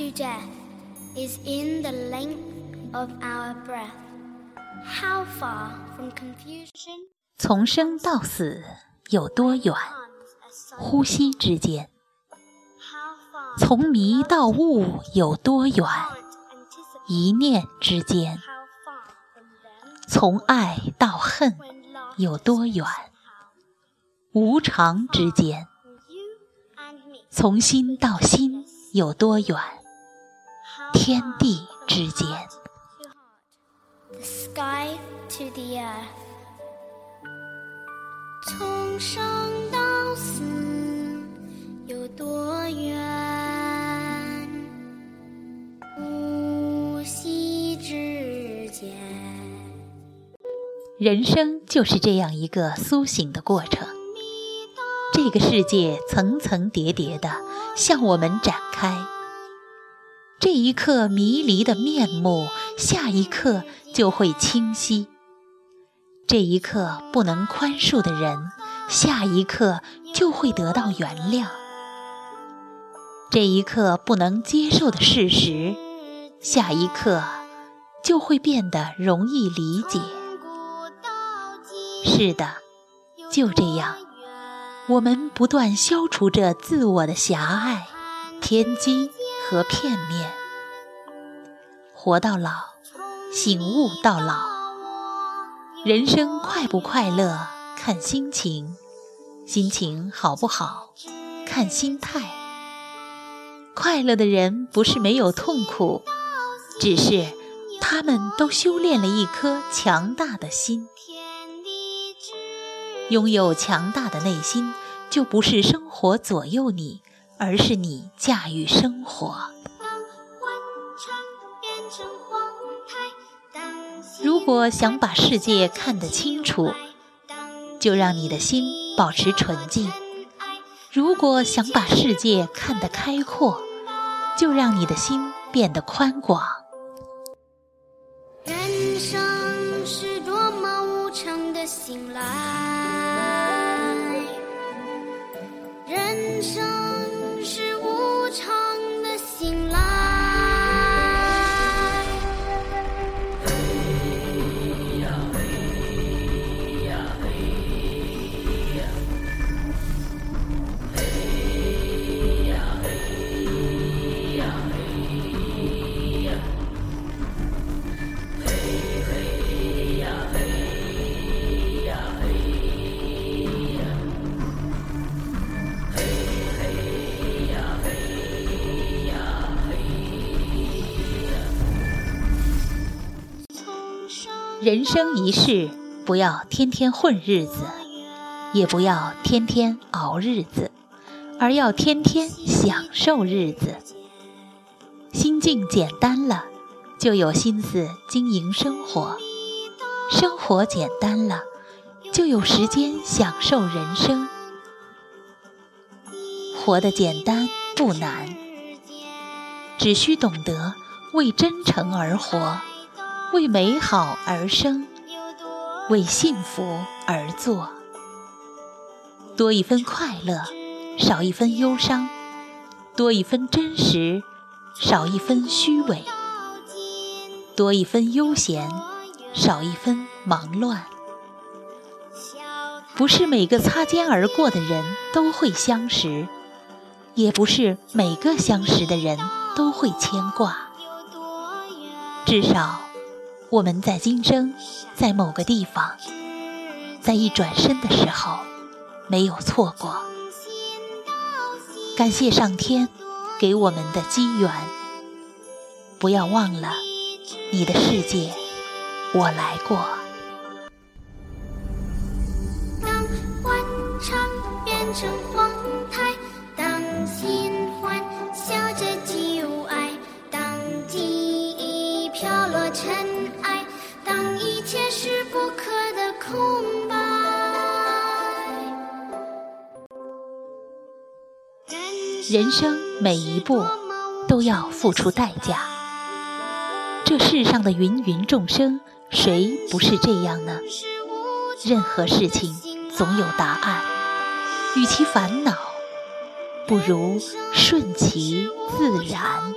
to death is in the length of our breath. How far from confusion? 从生到死有多远？呼吸之间。从迷到悟有多远？一念之间。从爱到恨有多远？无常之间。从心到心有多远？天地之间。从生到死有多远？呼吸之间。人生就是这样一个苏醒的过程。这个世界层层叠叠的向我们展开，这一刻迷离的面目，下一刻就会清晰；这一刻不能宽恕的人，下一刻就会得到原谅；这一刻不能接受的事实，下一刻就会变得容易理解。是的，就这样。我们不断消除着自我的狭隘、偏激和片面，活到老，醒悟到老。人生快不快乐，看心情；心情好不好，看心态。快乐的人不是没有痛苦，只是他们都修炼了一颗强大的心。拥有强大的内心，就不是生活左右你，而是你驾驭生活。如果想把世界看得清楚，就让你的心保持纯净；如果想把世界看得开阔，就让你的心变得宽广。人生一世，不要天天混日子，也不要天天熬日子，而要天天享受日子。心境简单了，就有心思经营生活；生活简单了，就有时间享受人生。活得简单不难，只需懂得为真诚而活。为美好而生，为幸福而做。多一分快乐，少一分忧伤；多一分真实，少一分虚伪；多一分悠闲，少一分忙乱。不是每个擦肩而过的人都会相识，也不是每个相识的人都会牵挂。至少。我们在今生，在某个地方，在一转身的时候，没有错过。感谢上天给我们的机缘，不要忘了，你的世界我来过。当欢唱变成荒人生每一步都要付出代价。这世上的芸芸众生，谁不是这样呢？任何事情总有答案，与其烦恼，不如顺其自然。